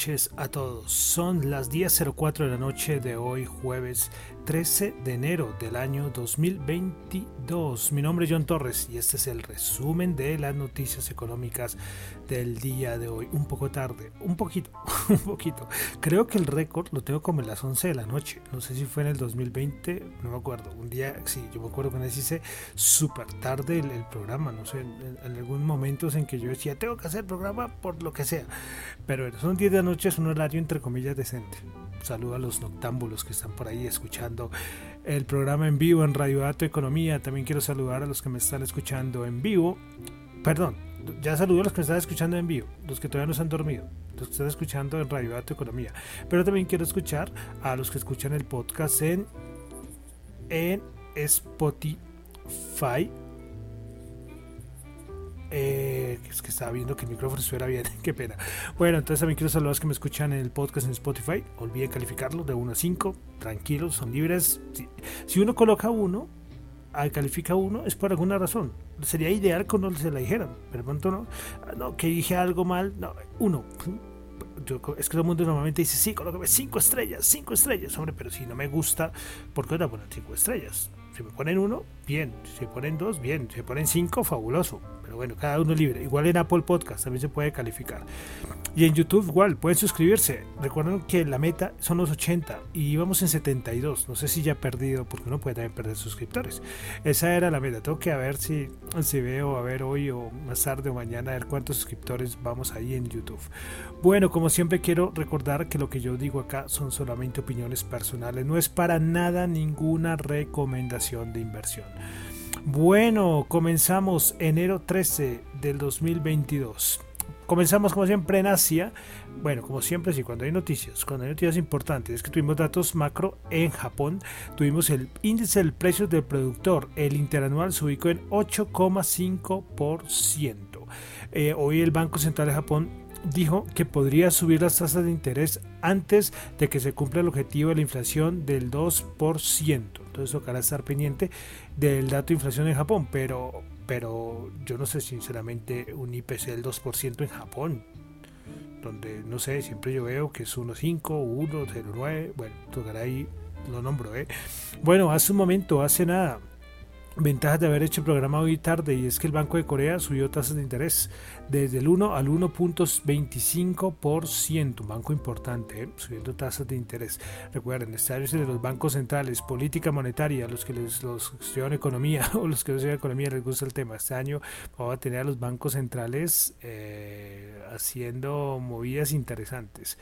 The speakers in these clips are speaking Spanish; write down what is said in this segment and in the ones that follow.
Noches a todos. Son las 10.04 de la noche de hoy, jueves 13 de enero del año 2022. Mi nombre es John Torres y este es el resumen de las noticias económicas del día de hoy. Un poco tarde, un poquito, un poquito. Creo que el récord lo tengo como en las 11 de la noche. No sé si fue en el 2020, no me acuerdo. Un día, sí, yo me acuerdo que me hice súper tarde el, programa. No sé, en, en, algún momento en que yo decía, tengo que hacer el programa por lo que sea. Pero son 10 de la noche, es un horario entre comillas decente. Saludo a los noctámbulos que están por ahí escuchando el programa en vivo en Radio Dato Economía. También quiero saludar a los que me están escuchando en vivo. Perdón, ya saludo a los que me están escuchando en vivo, los que todavía no se han dormido, los que están escuchando en Radio Dato Economía. Pero también quiero escuchar a los que escuchan el podcast en, en Spotify eh, es que estaba viendo que el micrófono estuviera bien, qué pena. Bueno, entonces también quiero saludar a los que me escuchan en el podcast en Spotify. Olviden calificarlo de 1 a 5, tranquilos, son libres. Si, uno coloca uno, califica uno, es por alguna razón. Sería ideal que uno se la dijeran, pero pronto no. Ah, no, que dije algo mal, no, uno. es que todo el mundo normalmente dice, sí, colócame 5 estrellas, 5 estrellas, hombre, pero si no me gusta, ¿por qué no poner 5 estrellas? Si me ponen uno, bien. Si me ponen dos, bien. Si me ponen cinco, fabuloso. Bueno, cada uno libre. Igual en Apple Podcast también se puede calificar. Y en YouTube igual, pueden suscribirse. Recuerden que la meta son los 80 y íbamos en 72. No sé si ya he perdido, porque uno puede también perder suscriptores. Esa era la meta. Tengo que ver si, si veo, a ver hoy o más tarde o mañana, a ver cuántos suscriptores vamos ahí en YouTube. Bueno, como siempre quiero recordar que lo que yo digo acá son solamente opiniones personales. No es para nada ninguna recomendación de inversión. Bueno, comenzamos enero 13 del 2022. Comenzamos como siempre en Asia. Bueno, como siempre, sí, cuando hay noticias, cuando hay noticias importantes, es que tuvimos datos macro en Japón. Tuvimos el índice del precio del productor, el interanual se ubicó en 8,5%. Eh, hoy el Banco Central de Japón dijo que podría subir las tasas de interés antes de que se cumpla el objetivo de la inflación del 2%. Entonces tocará estar pendiente del dato de inflación en Japón, pero, pero yo no sé sinceramente un IPC del 2% en Japón, donde no sé, siempre yo veo que es 1.5, 1.09, bueno, tocará ahí, lo nombro, ¿eh? Bueno, hace un momento, hace nada, Ventajas de haber hecho el programa hoy tarde y es que el Banco de Corea subió tasas de interés desde el 1 al 1.25%, un banco importante, ¿eh? subiendo tasas de interés. Recuerden, este de los bancos centrales, política monetaria, los que les, los estudian economía o los que no estudian economía les gusta el tema. Este año vamos a tener a los bancos centrales eh, haciendo movidas interesantes.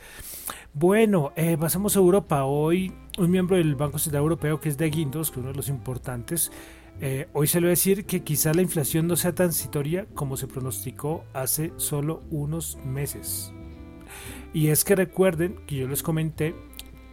Bueno, eh, pasamos a Europa. Hoy un miembro del Banco Central Europeo que es de Guindos, que es uno de los importantes, eh, hoy se le va a decir que quizá la inflación no sea transitoria como se pronosticó hace solo unos meses. Y es que recuerden que yo les comenté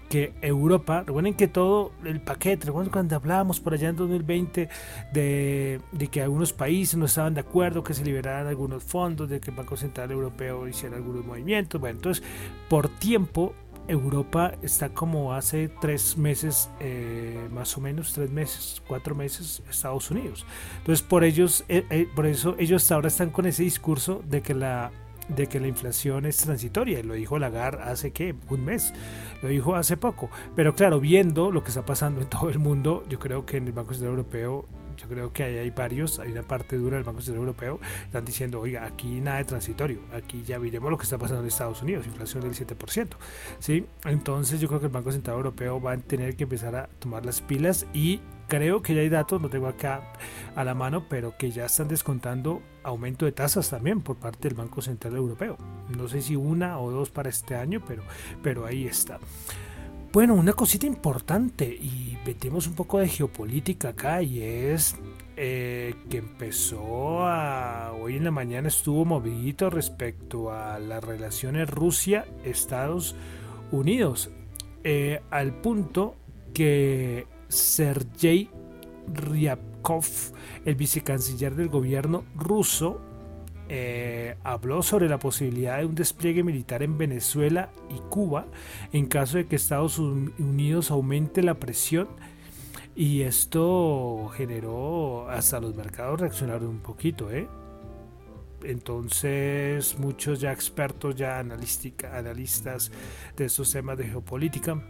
que Europa, recuerden que todo el paquete, recuerden cuando hablábamos por allá en 2020 de, de, que algunos países no estaban de acuerdo que se liberaran algunos fondos, de que el Banco Central Europeo hiciera algunos movimientos, bueno, entonces por tiempo Europa está como hace tres meses, eh, más o menos tres meses, cuatro meses, Estados Unidos. Entonces por ellos, eh, eh, por eso ellos ahora están con ese discurso de que la de que la inflación es transitoria, lo dijo Lagarde hace que un mes, lo dijo hace poco, pero claro, viendo lo que está pasando en todo el mundo, yo creo que en el Banco Central Europeo creo que ahí hay varios, hay una parte dura del Banco Central Europeo, están diciendo, oiga, aquí nada de transitorio, aquí ya veremos lo que está pasando en Estados Unidos, inflación del 7%, ¿sí? Entonces yo creo que el Banco Central Europeo va a tener que empezar a tomar las pilas y creo que ya hay datos, no tengo acá a la mano, pero que ya están descontando aumento de tasas también por parte del Banco Central Europeo. No sé si una o dos para este año, pero, pero ahí está. Bueno, una cosita importante y metemos un poco de geopolítica acá y es eh, que empezó a, hoy en la mañana estuvo movidito respecto a las relaciones Rusia-Estados Unidos, eh, al punto que Sergei Ryabkov, el vicecanciller del gobierno ruso, eh, habló sobre la posibilidad de un despliegue militar en Venezuela y Cuba en caso de que Estados Unidos aumente la presión y esto generó hasta los mercados reaccionaron un poquito, ¿eh? Entonces muchos ya expertos, ya analistas de estos temas de geopolítica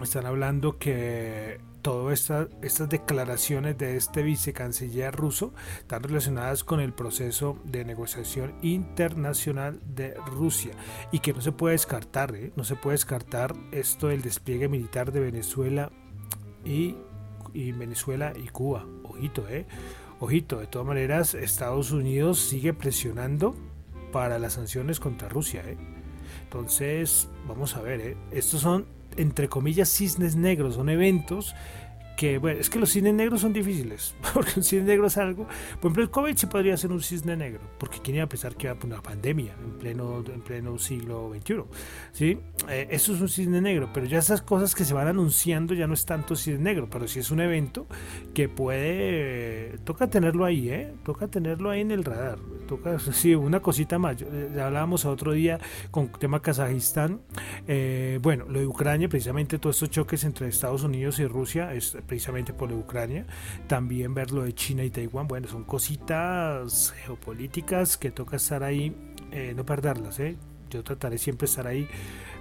están hablando que todas estas declaraciones de este vicecanciller ruso están relacionadas con el proceso de negociación internacional de Rusia y que no se puede descartar, ¿eh? no se puede descartar esto del despliegue militar de Venezuela y, y Venezuela y Cuba. Ojito, eh. Ojito, de todas maneras, Estados Unidos sigue presionando para las sanciones contra Rusia, ¿eh? Entonces, vamos a ver, ¿eh? estos son entre comillas, cisnes negros, son eventos bueno, es que los cisnes negros son difíciles, porque un cisne negro es algo, por ejemplo, el COVID sí podría ser un cisne negro, porque quién iba a pensar que iba a una pandemia en pleno, en pleno siglo XXI, ¿sí? Eh, eso es un cisne negro, pero ya esas cosas que se van anunciando ya no es tanto cisne negro, pero sí es un evento que puede, toca tenerlo ahí, ¿eh? Toca tenerlo ahí en el radar, toca, sí, una cosita más, eh, ya hablábamos otro día con tema Kazajistán, eh, bueno, lo de Ucrania, precisamente todos estos choques entre Estados Unidos y Rusia, es precisamente por Ucrania. También ver lo de China y Taiwán. Bueno, son cositas geopolíticas que toca estar ahí, eh, no perderlas. ¿eh? Yo trataré siempre estar ahí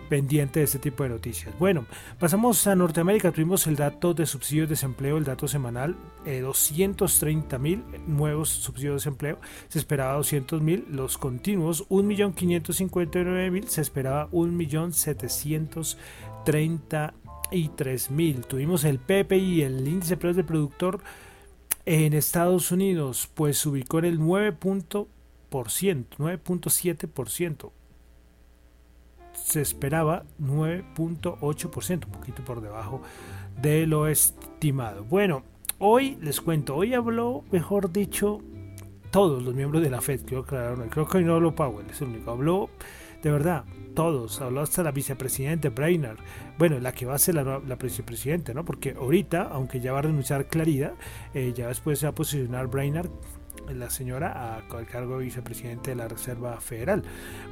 pendiente de este tipo de noticias. Bueno, pasamos a Norteamérica. Tuvimos el dato de subsidios de desempleo, el dato semanal, eh, 230 mil nuevos subsidios de desempleo. Se esperaba 200 mil. Los continuos, 1.559.000. Se esperaba 1.730 y 3000. Tuvimos el PPI, el índice de precios del productor en Estados Unidos, pues ubicó en el 9.7%. Se esperaba 9.8%, un poquito por debajo de lo estimado. Bueno, hoy les cuento, hoy habló, mejor dicho, todos los miembros de la Fed, creo, creo que no habló Powell, es el único, habló de verdad, todos, habló hasta la vicepresidente Brainerd, bueno, la que va a ser la, la vicepresidente, ¿no? Porque ahorita, aunque ya va a renunciar Clarida, eh, ya después se va a posicionar Brainerd la señora al cargo de vicepresidente de la Reserva Federal.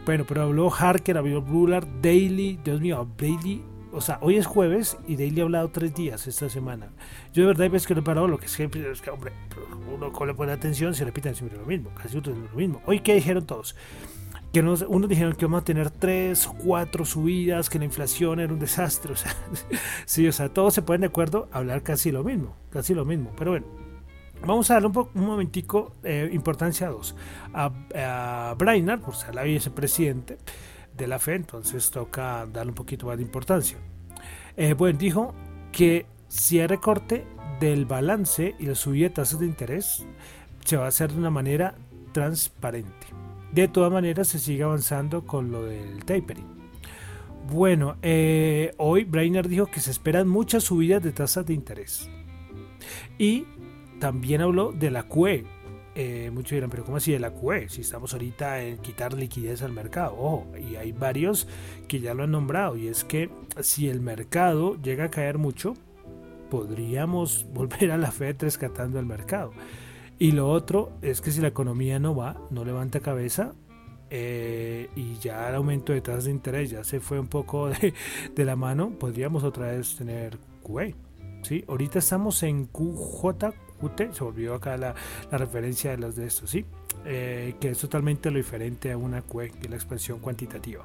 Bueno, pero habló Harker, habló Bullard, Daily, Dios mío, Daily o sea, hoy es jueves y Daily ha hablado tres días esta semana. Yo de verdad hay veces que lo he parado, lo que siempre es que, hombre, uno le pone atención se repiten siempre lo mismo, casi otros lo mismo. Hoy, ¿qué dijeron todos? Que nos, unos dijeron que vamos a tener tres, cuatro subidas, que la inflación era un desastre, o sí, o sea, todos se ponen de acuerdo a hablar casi lo mismo, casi lo mismo, pero bueno, vamos a darle un, un momentico eh, importancia a dos, a, a Brainard, por ser la vicepresidente de la FED, entonces toca darle un poquito más de importancia. Eh, bueno, dijo que si hay recorte del balance y la subida de tasas de interés, se va a hacer de una manera transparente. De todas maneras, se sigue avanzando con lo del tapering. Bueno, eh, hoy Brainer dijo que se esperan muchas subidas de tasas de interés. Y también habló de la QE. Eh, muchos dirán, pero ¿cómo así de la QE? Si estamos ahorita en quitar liquidez al mercado. Ojo, y hay varios que ya lo han nombrado. Y es que si el mercado llega a caer mucho, podríamos volver a la Fed rescatando el mercado. Y lo otro es que si la economía no va, no levanta cabeza, eh, y ya el aumento de tasas de interés ya se fue un poco de, la mano, podríamos otra vez tener QE. ¿sí? Ahorita estamos en QJQT, se olvidó acá la, referencia de las de estos, ¿sí? Eh, que es totalmente lo diferente a una QE, que es la expresión cuantitativa.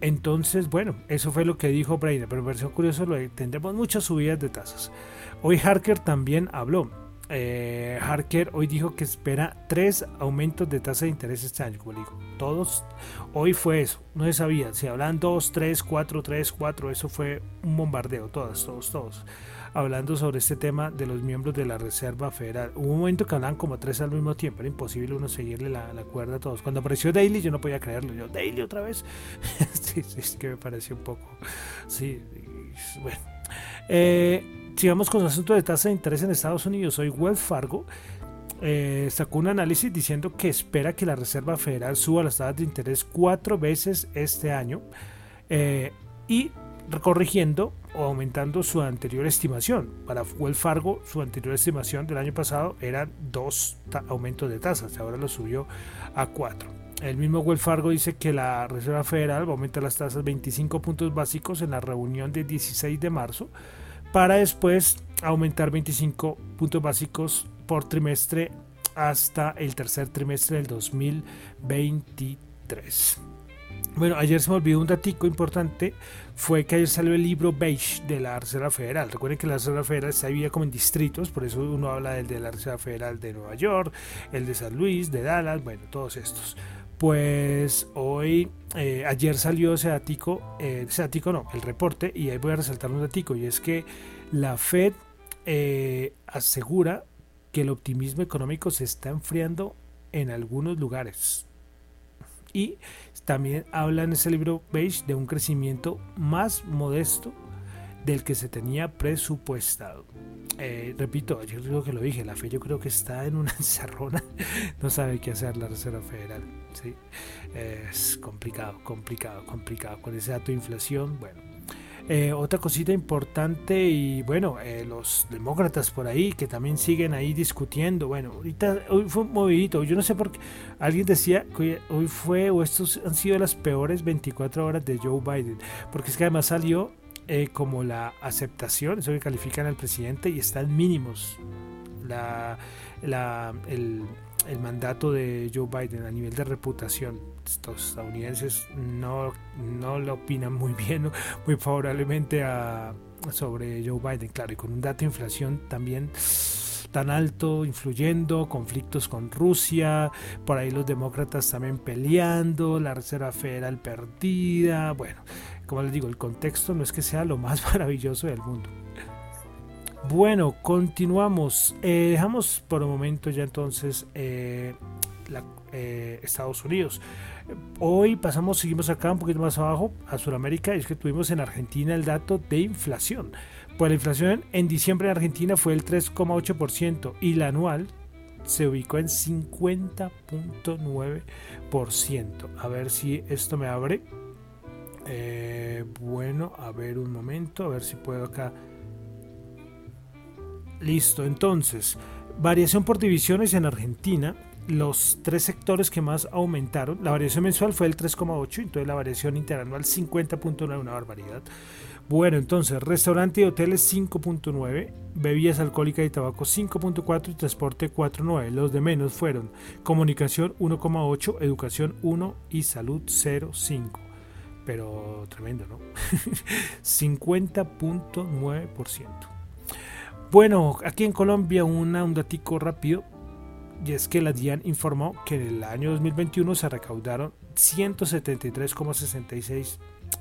Entonces, bueno, eso fue lo que dijo Brainer, pero me pareció curioso, lo tendremos muchas subidas de tasas. Hoy Harker también habló eh, Harker hoy dijo que espera tres aumentos de tasa de interés este año, como digo. Todos, hoy fue eso, no se sabía. Si hablan dos, tres, cuatro, tres, cuatro, eso fue un bombardeo, todos, todos, todos. Hablando sobre este tema de los miembros de la Reserva Federal. Hubo un momento que hablaban como tres al mismo tiempo, era imposible uno seguirle la, cuerda a todos. Cuando apareció Daily, yo no podía creerlo. Yo, Daily otra vez. sí, sí, que me pareció un poco. Sí, bueno. Eh, Sigamos con el asunto de tasa de interés en Estados Unidos. Hoy Wells Fargo eh, sacó un análisis diciendo que espera que la Reserva Federal suba las tasas de interés cuatro veces este año eh, y corrigiendo o aumentando su anterior estimación. Para Wells Fargo, su anterior estimación del año pasado eran dos aumentos de tasas, ahora lo subió a cuatro. El mismo Wells Fargo dice que la Reserva Federal va a aumentar las tasas 25 puntos básicos en la reunión del 16 de marzo para después aumentar 25 puntos básicos por trimestre hasta el tercer trimestre del 2023. Bueno, ayer se me olvidó un datico importante, fue que ayer salió el libro Beige de la Reserva Federal. Recuerden que la Reserva Federal se había como en distritos, por eso uno habla del de la Reserva Federal de Nueva York, el de San Luis, de Dallas, bueno, todos estos. Pues hoy, eh, ayer salió ese datico, eh, ese datico no, el reporte, y ahí voy a resaltar un datico, y es que la Fed eh, asegura que el optimismo económico se está enfriando en algunos lugares. Y también habla en ese libro Beige de un crecimiento más modesto del que se tenía presupuestado. Eh, repito, yo creo que lo dije, la fe yo creo que está en una encerrona, no sabe qué hacer la Reserva Federal. ¿Sí? Es complicado, complicado, complicado. Con ese dato de inflación, bueno. Eh, otra cosita importante y bueno, eh, los demócratas por ahí que también siguen ahí discutiendo. Bueno, ahorita hoy fue un movidito. Yo no sé por qué alguien decía que hoy fue o estos han sido las peores 24 horas de Joe Biden, porque es que además salió eh, como la aceptación, eso que califican al presidente, y están mínimos. La, el, mandato de Joe Biden a nivel de reputación. Estos estadounidenses no, no lo opinan muy bien, muy favorablemente a, sobre Joe Biden, claro, y con un dato de inflación también tan alto, influyendo, conflictos con Rusia, por ahí los demócratas también peleando, la Reserva Federal perdida, bueno, como les digo, el contexto no es que sea lo más maravilloso del mundo. Bueno, continuamos. Eh, dejamos por un momento ya entonces eh, eh, Estados Unidos. Hoy pasamos, seguimos acá un poquito más abajo a Sudamérica. Es que tuvimos en Argentina el dato de inflación. Pues la inflación en diciembre en Argentina fue el 3,8% y la anual se ubicó en 50.9%. A ver si esto me abre. Bueno, a ver un momento, a ver si puedo acá. Listo, entonces, variación por divisiones en Argentina. Los tres sectores que más aumentaron, la variación mensual fue el 3,8, entonces la variación interanual 50.9, una barbaridad. Bueno, entonces, restaurante y hoteles 5.9, bebidas alcohólicas y tabaco 5.4 y transporte 4.9. Los de menos fueron comunicación 1.8, educación 1 y salud 0.5 pero tremendo, ¿no? 50.9%. Bueno, aquí en Colombia una, un datico rápido, y es que la DIAN informó que en el año 2021 se recaudaron 173,66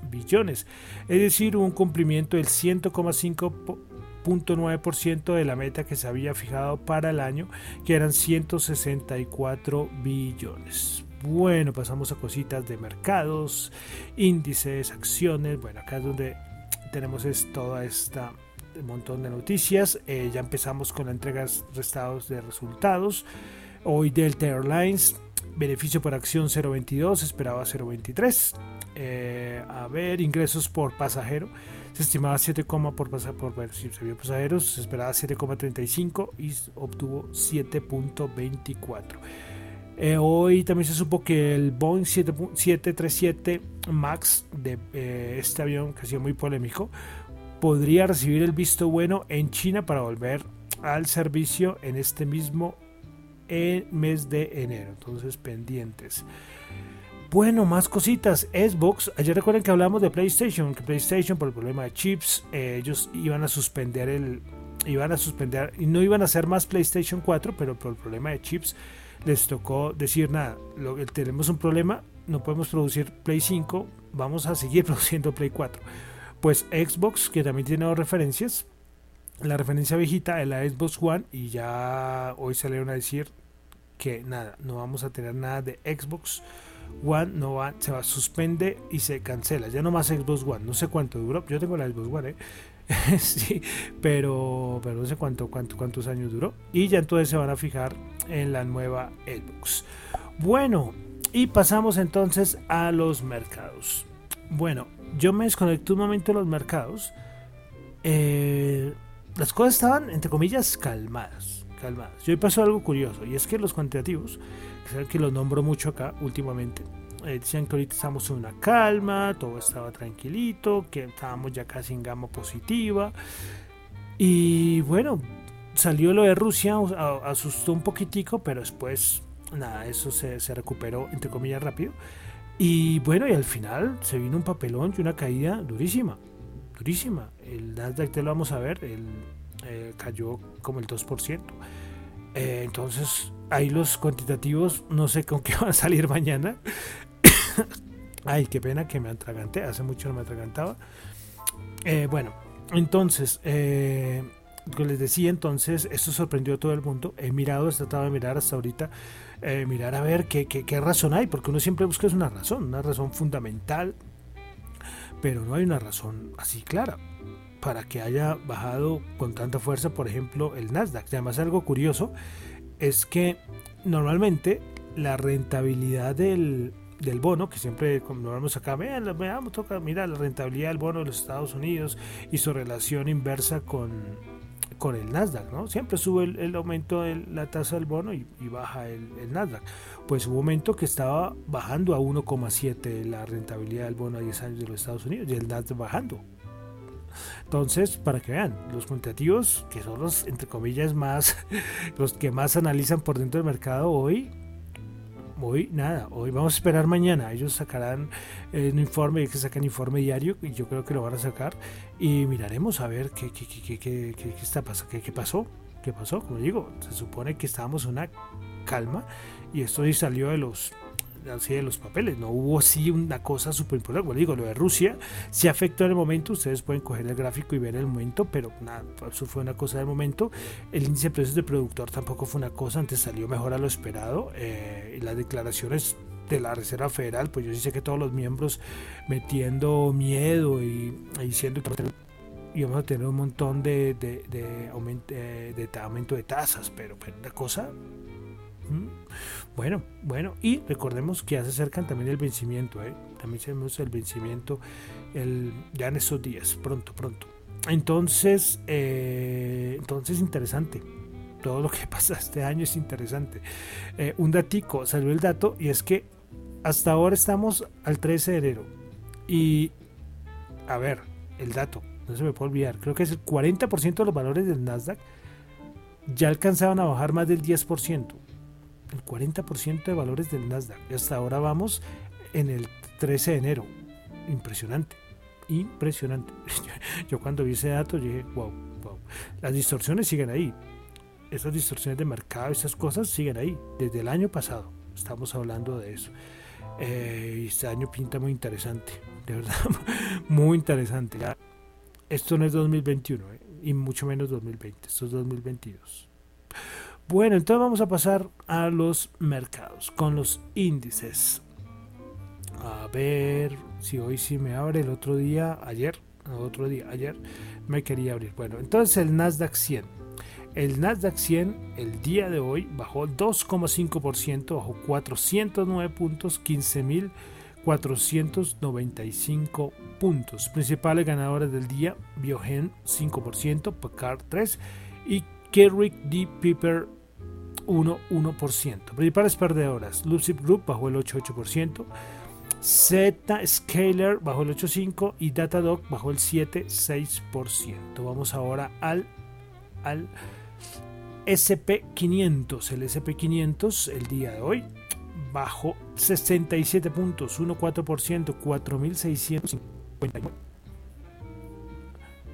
billones, es decir, un cumplimiento del 100,5% de la meta que se había fijado para el año, que eran 164 billones. Bueno, pasamos a cositas de mercados, índices, acciones. Bueno, acá es donde tenemos es toda esta montón de noticias. Eh, ya empezamos con la entrega restados de resultados. Hoy Delta Airlines, beneficio por acción 0.22, esperaba 0.23. Eh, a ver, ingresos por pasajero. Se estimaba 7, por pasajero, por ver si se pasajeros, se esperaba 7,35 y obtuvo 7.24. Eh, hoy también se supo que el Boeing 737 MAX de eh, este avión que ha sido muy polémico podría recibir el visto bueno en China para volver al servicio en este mismo eh, mes de enero. Entonces pendientes. Bueno, más cositas. Xbox, ayer recuerden que hablamos de PlayStation, que PlayStation por el problema de chips, ellos iban a suspender el, iban a suspender y no iban a hacer más PlayStation 4, pero por el problema de chips les tocó decir nada, lo, tenemos un problema, no podemos producir Play 5, vamos a seguir produciendo Play 4. Pues Xbox, que también tiene dos referencias, la referencia viejita es la Xbox One y ya hoy salieron a decir que nada, no vamos a tener nada de Xbox One, no va, se va, suspende y se cancela, ya no más Xbox One, no sé cuánto duró, yo tengo la Xbox One, ¿eh? sí, pero, pero no sé cuánto, cuánto, cuántos años duró y ya entonces se van a fijar en la nueva Xbox. Bueno, y pasamos entonces a los mercados. Bueno, yo me desconecté un momento de los mercados. Eh, las cosas estaban, entre comillas, calmadas. calmadas. Y hoy pasó algo curioso, y es que los cuantitativos, que, que los nombro mucho acá últimamente, eh, decían que ahorita estamos en una calma, todo estaba tranquilito, que estábamos ya casi en gama positiva. Y bueno, salió lo de Rusia, asustó un poquitico, pero después nada, eso se, recuperó, entre comillas, rápido. Y bueno, y al final se vino un papelón y una caída durísima, durísima. El Nasdaq, te lo vamos a ver, el, eh, cayó como el 2%. Eh, entonces, ahí los cuantitativos, no sé con qué van a salir mañana. Ay, qué pena que me atraganté, hace mucho no me atragantaba. Eh, bueno, entonces, les decía entonces, esto sorprendió a todo el mundo. He mirado, he tratado de mirar hasta ahorita, eh, mirar a ver qué, qué, razón hay, porque uno siempre busca una razón, una razón fundamental, pero no hay una razón así clara para que haya bajado con tanta fuerza, por ejemplo, el Nasdaq. Además algo curioso es que normalmente la rentabilidad del, del bono, que siempre como vamos acá, vean, veamos, toca, mira la rentabilidad del bono de los Estados Unidos y su relación inversa con, con el Nasdaq, ¿no? Siempre sube el, aumento de la tasa del bono y, baja el, Nasdaq. Pues hubo un momento que estaba bajando a 1,7 la rentabilidad del bono a 10 años de los Estados Unidos y el Nasdaq bajando. Entonces, para que vean, los cuantitativos, que son los, entre comillas, más, los que más analizan por dentro del mercado hoy, hoy nada, hoy vamos a esperar mañana. Ellos sacarán eh, un informe, que sacan informe diario, y yo creo que lo van a sacar, y miraremos a ver qué, qué, qué, qué, qué está qué, qué pasó, qué pasó. Como digo, se supone que estábamos en una calma, y esto salió de los así de los papeles. No hubo así una cosa súper importante. Bueno, digo, lo de Rusia se afectó en el momento. Ustedes pueden coger el gráfico y ver el momento, pero nada, eso fue una cosa del momento. El índice de precios de productor tampoco fue una cosa. Antes salió mejor a lo esperado. Eh, y las declaraciones de la Reserva Federal, pues yo sí sé que todos los miembros metiendo miedo y, diciendo que íbamos a tener un montón de, de, de, aumento, eh, de, aumento de tasas, pero, pero una cosa bueno, bueno, y recordemos que ya se acercan también el vencimiento, ¿eh? también tenemos el vencimiento el, ya en estos días, pronto, pronto. Entonces, eh, entonces interesante. Todo lo que pasa este año es interesante. Eh, un datico, salió el dato y es que hasta ahora estamos al 13 de enero. Y, a ver, el dato, no se me puede olvidar, creo que es el 40% de los valores del Nasdaq ya alcanzaban a bajar más del 10% el 40% de valores del Nasdaq. Y hasta ahora vamos en el 13 de enero. Impresionante. Impresionante. Yo cuando vi ese dato dije, wow, wow. Las distorsiones siguen ahí. Esas distorsiones de mercado, esas cosas siguen ahí. Desde el año pasado estamos hablando de eso. Eh, este año pinta muy interesante. De verdad, muy interesante. Esto no es 2021 eh, y mucho menos 2020. Esto es 2022. Bueno, entonces vamos a pasar a los mercados con los índices. A ver si hoy sí me abre el otro día, ayer, otro día, ayer me quería abrir. Bueno, entonces el Nasdaq 100. El Nasdaq 100 el día de hoy bajó 2,5%, bajó 409 puntos, 15.495 puntos. Principales ganadores del día, Biogen 5%, Packard 3% y Kerrick D. Piper 1,1%. Principales perdedoras, Lucid Group bajó el 8,8%, Z Scaler bajó el 8,5% y Datadog bajó el 7,6%. Vamos ahora al, al SP500. El SP500 el día de hoy bajó 67 puntos, 1,4%, 4.659.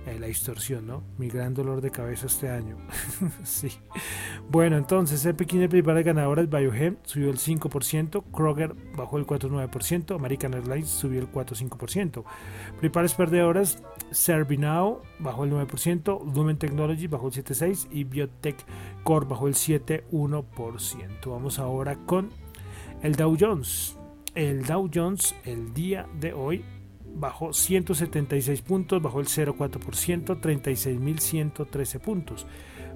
eh, la distorsión, ¿no? Mi gran dolor de cabeza este año. sí. Bueno, entonces el pequeño principal ganador es Biohem, subió el 5%, Kroger bajó el 4,9%, American Airlines subió el 4,5%. Principales perdedoras, Servinow bajó el 9%, Lumen Technology bajó el 7,6% y Biotech Core bajó el 7,1%. Vamos ahora con el Dow Jones. El Dow Jones el día de hoy bajó 176 puntos, bajó el 0,4%, 36.113 puntos.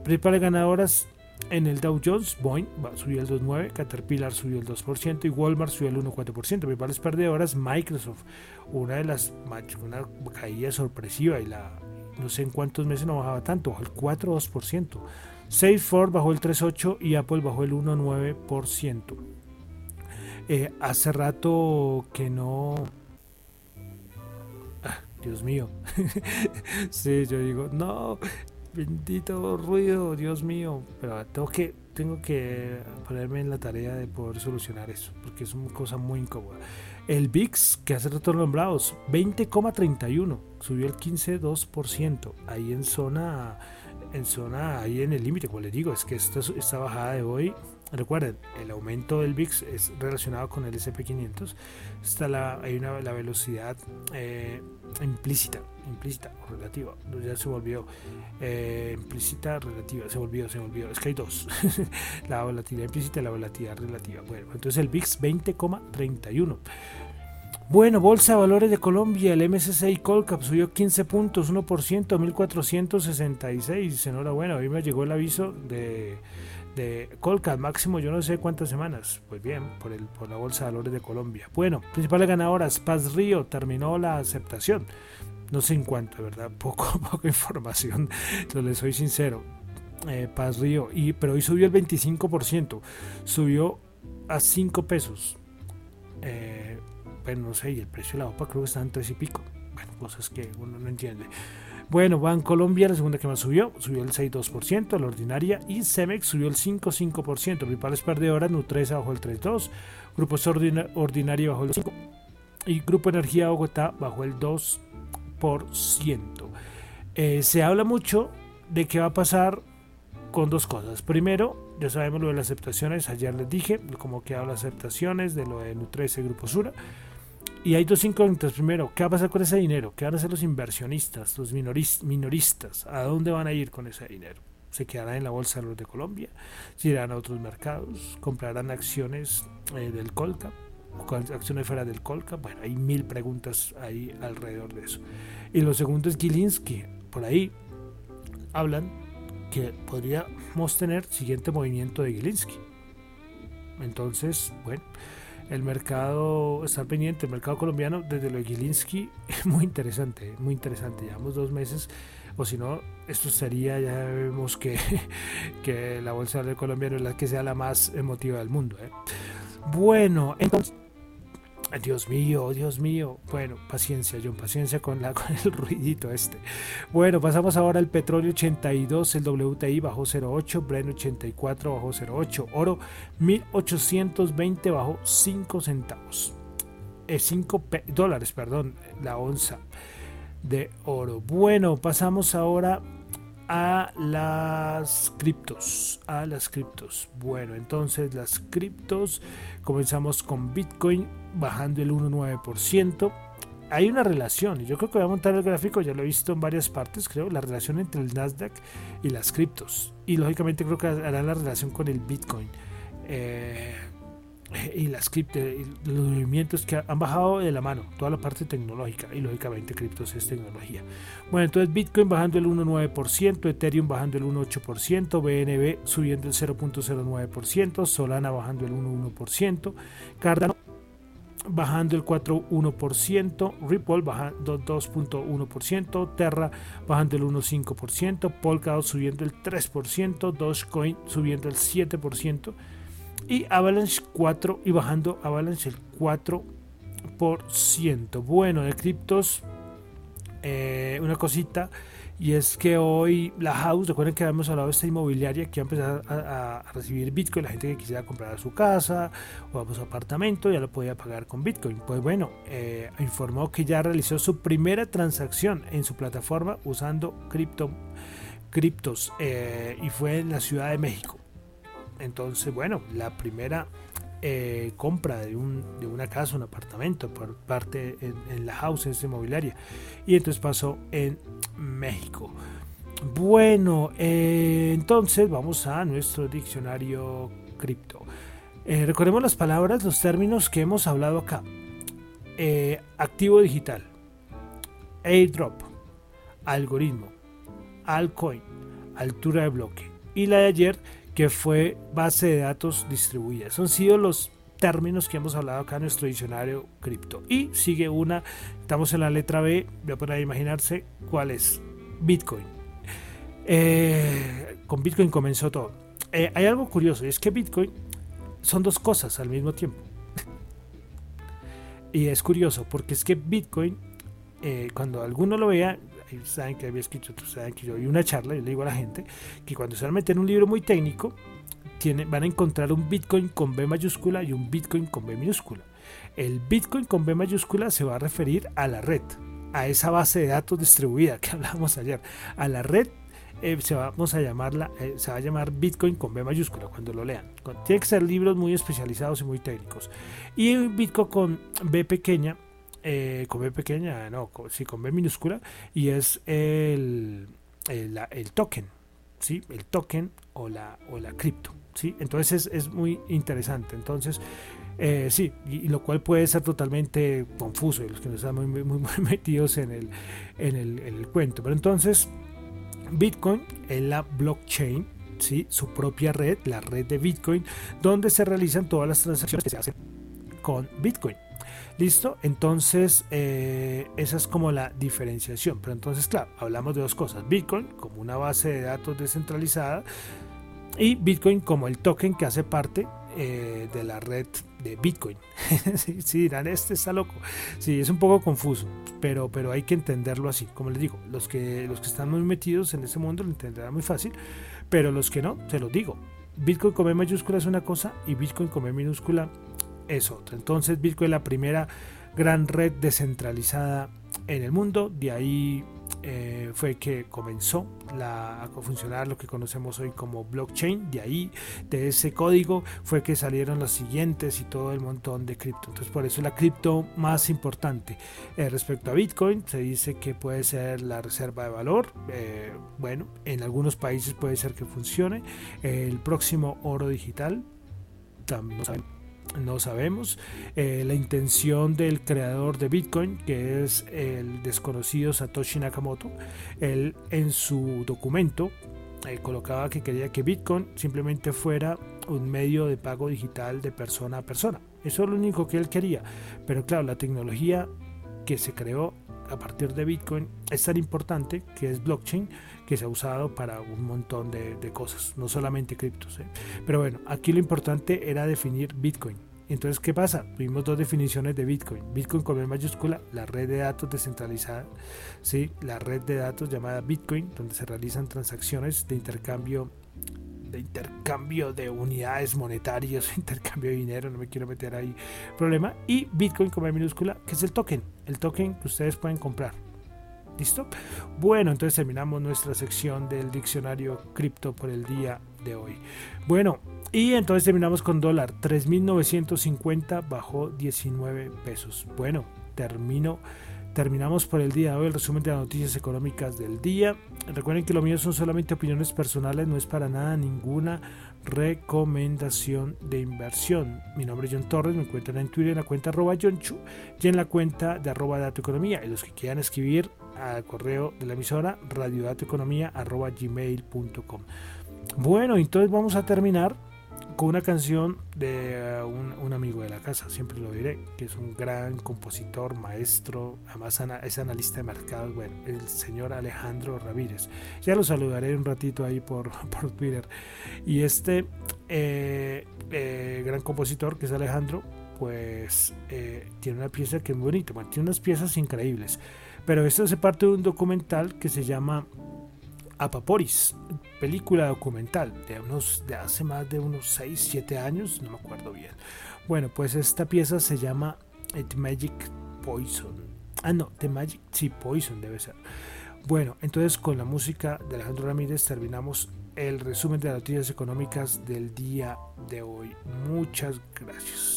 Principales ganadoras en el Dow Jones, Boeing subió el 2,9%, Caterpillar subió el 2% y Walmart subió el 1,4%. Principales perdedoras, Microsoft, una de las una caída sorpresiva y la no sé en cuántos meses no bajaba tanto, bajó el 4,2%. Salesforce bajó el 3,8% y Apple bajó el 1,9%. Eh, hace rato que no Dios mío. sí, yo digo, no, bendito ruido, Dios mío. Pero tengo que, tengo que ponerme en la tarea de poder solucionar eso, porque es una cosa muy incómoda. El VIX, que hace rato nombrados, 20,31, subió el 15,2%, ahí en zona, en zona, ahí en el límite, como les digo, es que esta, bajada de hoy Recuerden, el aumento del VIX es relacionado con el SP500. Está la, hay una, la velocidad eh, implícita, implícita o relativa. Ya se volvió eh, implícita, relativa. Se volvió, se volvió. Es que hay dos: la volatilidad implícita y la volatilidad relativa. Bueno, entonces el VIX 20,31. Bueno, Bolsa de Valores de Colombia, el MSCI Colcap subió 15 puntos, 1%, 1466. Enhorabuena, hoy me llegó el aviso de de Colca, máximo yo no sé cuántas semanas. Pues bien, por, el, por la Bolsa de Valores de Colombia. Bueno, principales ganadoras, Paz Río terminó la aceptación. No sé en cuánto, de verdad, poco, poca información, lo le soy sincero. Eh, Paz Río, y, pero hoy subió el 25%, subió a 5 pesos. Eh, bueno, no sé, y el precio de la OPA creo que está en 3 y pico. Bueno, cosas que uno no entiende. Bueno, Colombia, la segunda que más subió, subió el 6,2%, la ordinaria, y Cemex subió el 5,5%. Principales perdedoras, Nutresa bajó el 3,2%, Grupo Ordinaria bajó el 5%, y Grupo Energía Bogotá bajó el 2%. Eh, se habla mucho de qué va a pasar con dos cosas. Primero, ya sabemos lo de las aceptaciones, ayer les dije cómo quedaron las aceptaciones de lo de Nutresa y Grupo Sura. Y hay dos incógnitas. Primero, ¿qué va a pasar con ese dinero? ¿Qué van a hacer los inversionistas, los minoristas? ¿A dónde van a ir con ese dinero? ¿Se quedarán en la bolsa de los de Colombia? ¿Se irán a otros mercados? ¿Comprarán acciones eh, del Colca? ¿Acciones fuera del Colca? Bueno, hay mil preguntas ahí alrededor de eso. Y lo segundo es Gilinski. Por ahí hablan que podríamos tener siguiente movimiento de Gilinski. Entonces, bueno el mercado, estar pendiente, el mercado colombiano desde lo de Gilinski, muy interesante, muy interesante. Llevamos dos meses, o si no, esto sería, ya vemos que, que la bolsa de Colombia no es la que sea la más emotiva del mundo. ¿eh? Bueno, entonces Dios mío, Dios mío. Bueno, paciencia, John, paciencia con, la, con el ruidito este. Bueno, pasamos ahora al petróleo 82, el WTI bajó 0,8, Brent 84 bajó 0,8, oro 1820 bajó 5 centavos. 5 eh, dólares, perdón, la onza de oro. Bueno, pasamos ahora a las criptos, a las criptos. Bueno, entonces las criptos, comenzamos con Bitcoin bajando el 1,9%. Hay una relación, y yo creo que voy a montar el gráfico, ya lo he visto en varias partes, creo, la relación entre el Nasdaq y las criptos. Y lógicamente creo que hará la relación con el Bitcoin. Eh, y las cripto, los movimientos que han bajado de la mano, toda la parte tecnológica y lógicamente criptos es tecnología. Bueno, entonces Bitcoin bajando el 1,9%, Ethereum bajando el 1,8%, BNB subiendo el 0,09%, Solana bajando el 1,1%, Cardano bajando el 4,1%, Ripple bajando 2,1%, Terra bajando el 1,5%, Polkadot subiendo el 3%, Dogecoin subiendo el 7%, y Avalanche 4 y bajando Avalanche el 4%. Bueno, de criptos, eh, una cosita Y es que hoy la house, recuerden que habíamos hablado de esta inmobiliaria que va a empezar a, recibir Bitcoin, la gente que quisiera comprar su casa o su apartamento ya lo podía pagar con Bitcoin. Pues bueno, eh, informó que ya realizó su primera transacción en su plataforma usando cripto, criptos eh, y fue en la Ciudad de México. Entonces, bueno, la primera eh, compra de, un, de, una casa, un apartamento por parte en, la house, esa inmobiliaria. Y entonces pasó en México. Bueno, eh, entonces vamos a nuestro diccionario cripto. Eh, recordemos las palabras, los términos que hemos hablado acá. activo digital, airdrop, algoritmo, altcoin, altura de bloque. Y la de ayer que fue base de datos distribuida. Son sido los términos que hemos hablado acá en nuestro diccionario cripto. Y sigue una, estamos en la letra B, voy a poner a imaginarse cuál es. Bitcoin. Eh, con Bitcoin comenzó todo. Eh, hay algo curioso, y es que Bitcoin son dos cosas al mismo tiempo. y es curioso, porque es que Bitcoin, eh, cuando alguno lo vea, saben que había escrito, saben que yo vi una charla, y le digo a la gente que cuando se van a meter en un libro muy técnico, tiene, van a encontrar un Bitcoin con B mayúscula y un Bitcoin con B minúscula. El Bitcoin con B mayúscula se va a referir a la red, a esa base de datos distribuida que hablábamos ayer, a la red eh, se vamos a llamarla, eh, se va a llamar Bitcoin con B mayúscula cuando lo lean. Tiene que ser libros muy especializados y muy técnicos. Y Bitcoin con B pequeña eh, con B pequeña, no, con, sí, con B minúscula, y es el, el, token, ¿sí? El token o la, o la cripto, ¿sí? Entonces es, muy interesante. Entonces, eh, sí, y, lo cual puede ser totalmente confuso, y los que no están muy, muy, metidos en el, en el, en el cuento. Pero entonces, Bitcoin es la blockchain, ¿sí? su propia red, la red de Bitcoin, donde se realizan todas las transacciones que se hacen con Bitcoin. ¿Listo? Entonces, eh, esa es como la diferenciación. Pero entonces, claro, hablamos de dos cosas. Bitcoin como una base de datos descentralizada y Bitcoin como el token que hace parte eh, de la red de Bitcoin. sí, dirán, este está loco. Sí, es un poco confuso, pero, pero hay que entenderlo así. Como les digo, los que, los que están muy metidos en ese mundo lo entenderán muy fácil, pero los que no, se los digo. Bitcoin con B mayúscula es una cosa y Bitcoin con B minúscula es otra. Entonces Bitcoin es la primera gran red descentralizada en el mundo. De ahí eh, fue que comenzó a funcionar lo que conocemos hoy como blockchain. De ahí, de ese código, fue que salieron los siguientes y todo el montón de cripto. Entonces, por eso la cripto más importante. Eh, respecto a Bitcoin, se dice que puede ser la reserva de valor. Eh, bueno, en algunos países puede ser que funcione. el próximo oro digital. También no sabemos. Eh, la intención del creador de Bitcoin, que es el desconocido Satoshi Nakamoto, él en su documento eh, colocaba que quería que Bitcoin simplemente fuera un medio de pago digital de persona a persona. Eso es lo único que él quería. Pero claro, la tecnología que se creó a partir de Bitcoin es tan importante que es blockchain que se ha usado para un montón de, cosas, no solamente criptos. ¿eh? Pero bueno, aquí lo importante era definir Bitcoin. Entonces, ¿qué pasa? Tuvimos dos definiciones de Bitcoin. Bitcoin con B mayúscula, la red de datos descentralizada, ¿sí? la red de datos llamada Bitcoin, donde se realizan transacciones de intercambio de intercambio de unidades monetarias, intercambio de dinero, no me quiero meter ahí problema, y Bitcoin con B minúscula, que es el token, el token que ustedes pueden comprar. ¿Listo? Bueno, entonces terminamos nuestra sección del diccionario cripto por el día de hoy. Bueno, y entonces terminamos con dólar 3.950 bajó 19 pesos. Bueno, termino terminamos por el día de hoy el resumen de las noticias económicas del día. Recuerden que lo mío son solamente opiniones personales, no es para nada ninguna recomendación de inversión. Mi nombre es John Torres, me encuentran en Twitter en la cuenta arroba John Chu y en la cuenta de arroba Dato Economía. Y los que quieran escribir al correo de la emisora radiodatoeconomía arroba gmail.com. Bueno, entonces vamos a terminar con una canción de un, amigo de la casa, siempre lo diré, que es un gran compositor, maestro, además es analista de mercados, bueno, el señor Alejandro Ramírez. Ya lo saludaré un ratito ahí por, por Twitter. Y este eh, eh, gran compositor, que es Alejandro, pues eh, tiene una pieza que es muy bonita, tiene unas piezas increíbles. Pero esto hace parte de un documental que se llama Apaporis, película documental de, unos, de hace más de unos 6, 7 años, no me acuerdo bien. Bueno, pues esta pieza se llama The Magic Poison. Ah, no, The Magic, sí, Poison debe ser. Bueno, entonces con la música de Alejandro Ramírez terminamos el resumen de las noticias económicas del día de hoy. Muchas gracias.